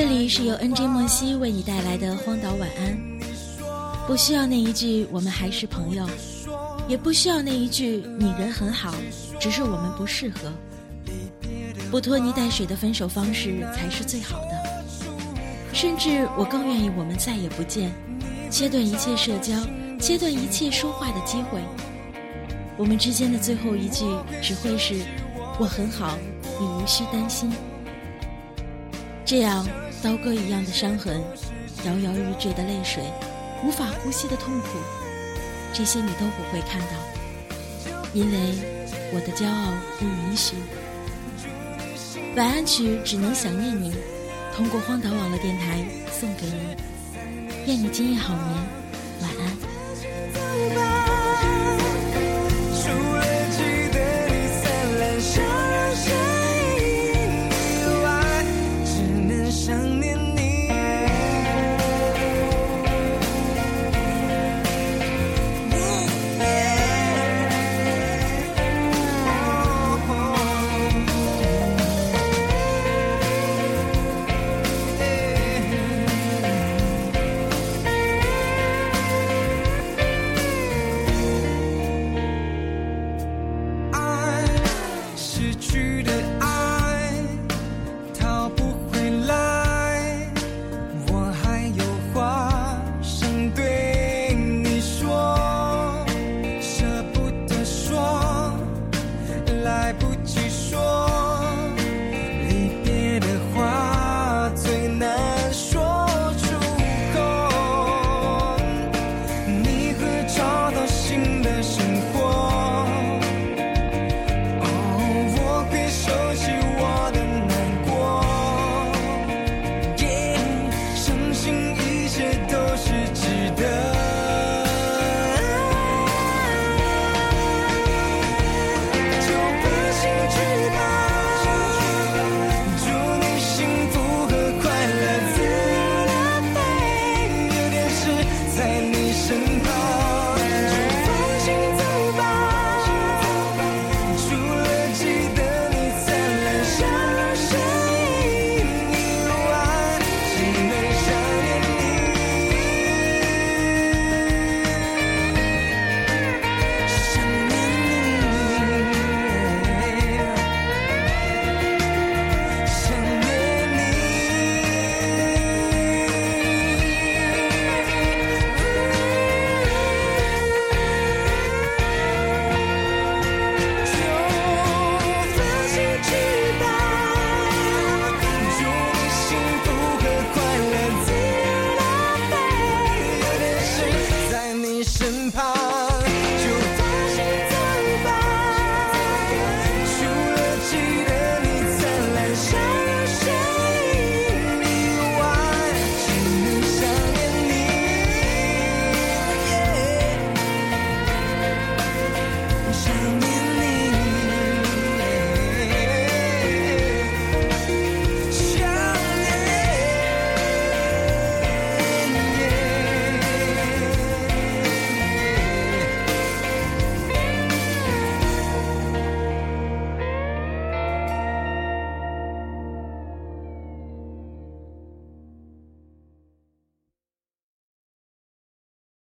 这里是由 NJ 莫西为你带来的荒岛晚安。不需要那一句“我们还是朋友”，也不需要那一句“你人很好”，只是我们不适合。不拖泥带水的分手方式才是最好的。甚至我更愿意我们再也不见，切断一切社交，切断一切说话的机会。我们之间的最后一句只会是“我很好，你无需担心”。这样，刀割一样的伤痕，摇摇欲坠的泪水，无法呼吸的痛苦，这些你都不会看到，因为我的骄傲不允许。晚安曲只能想念你，通过荒岛网络电台送给你，愿你今夜好眠。晚安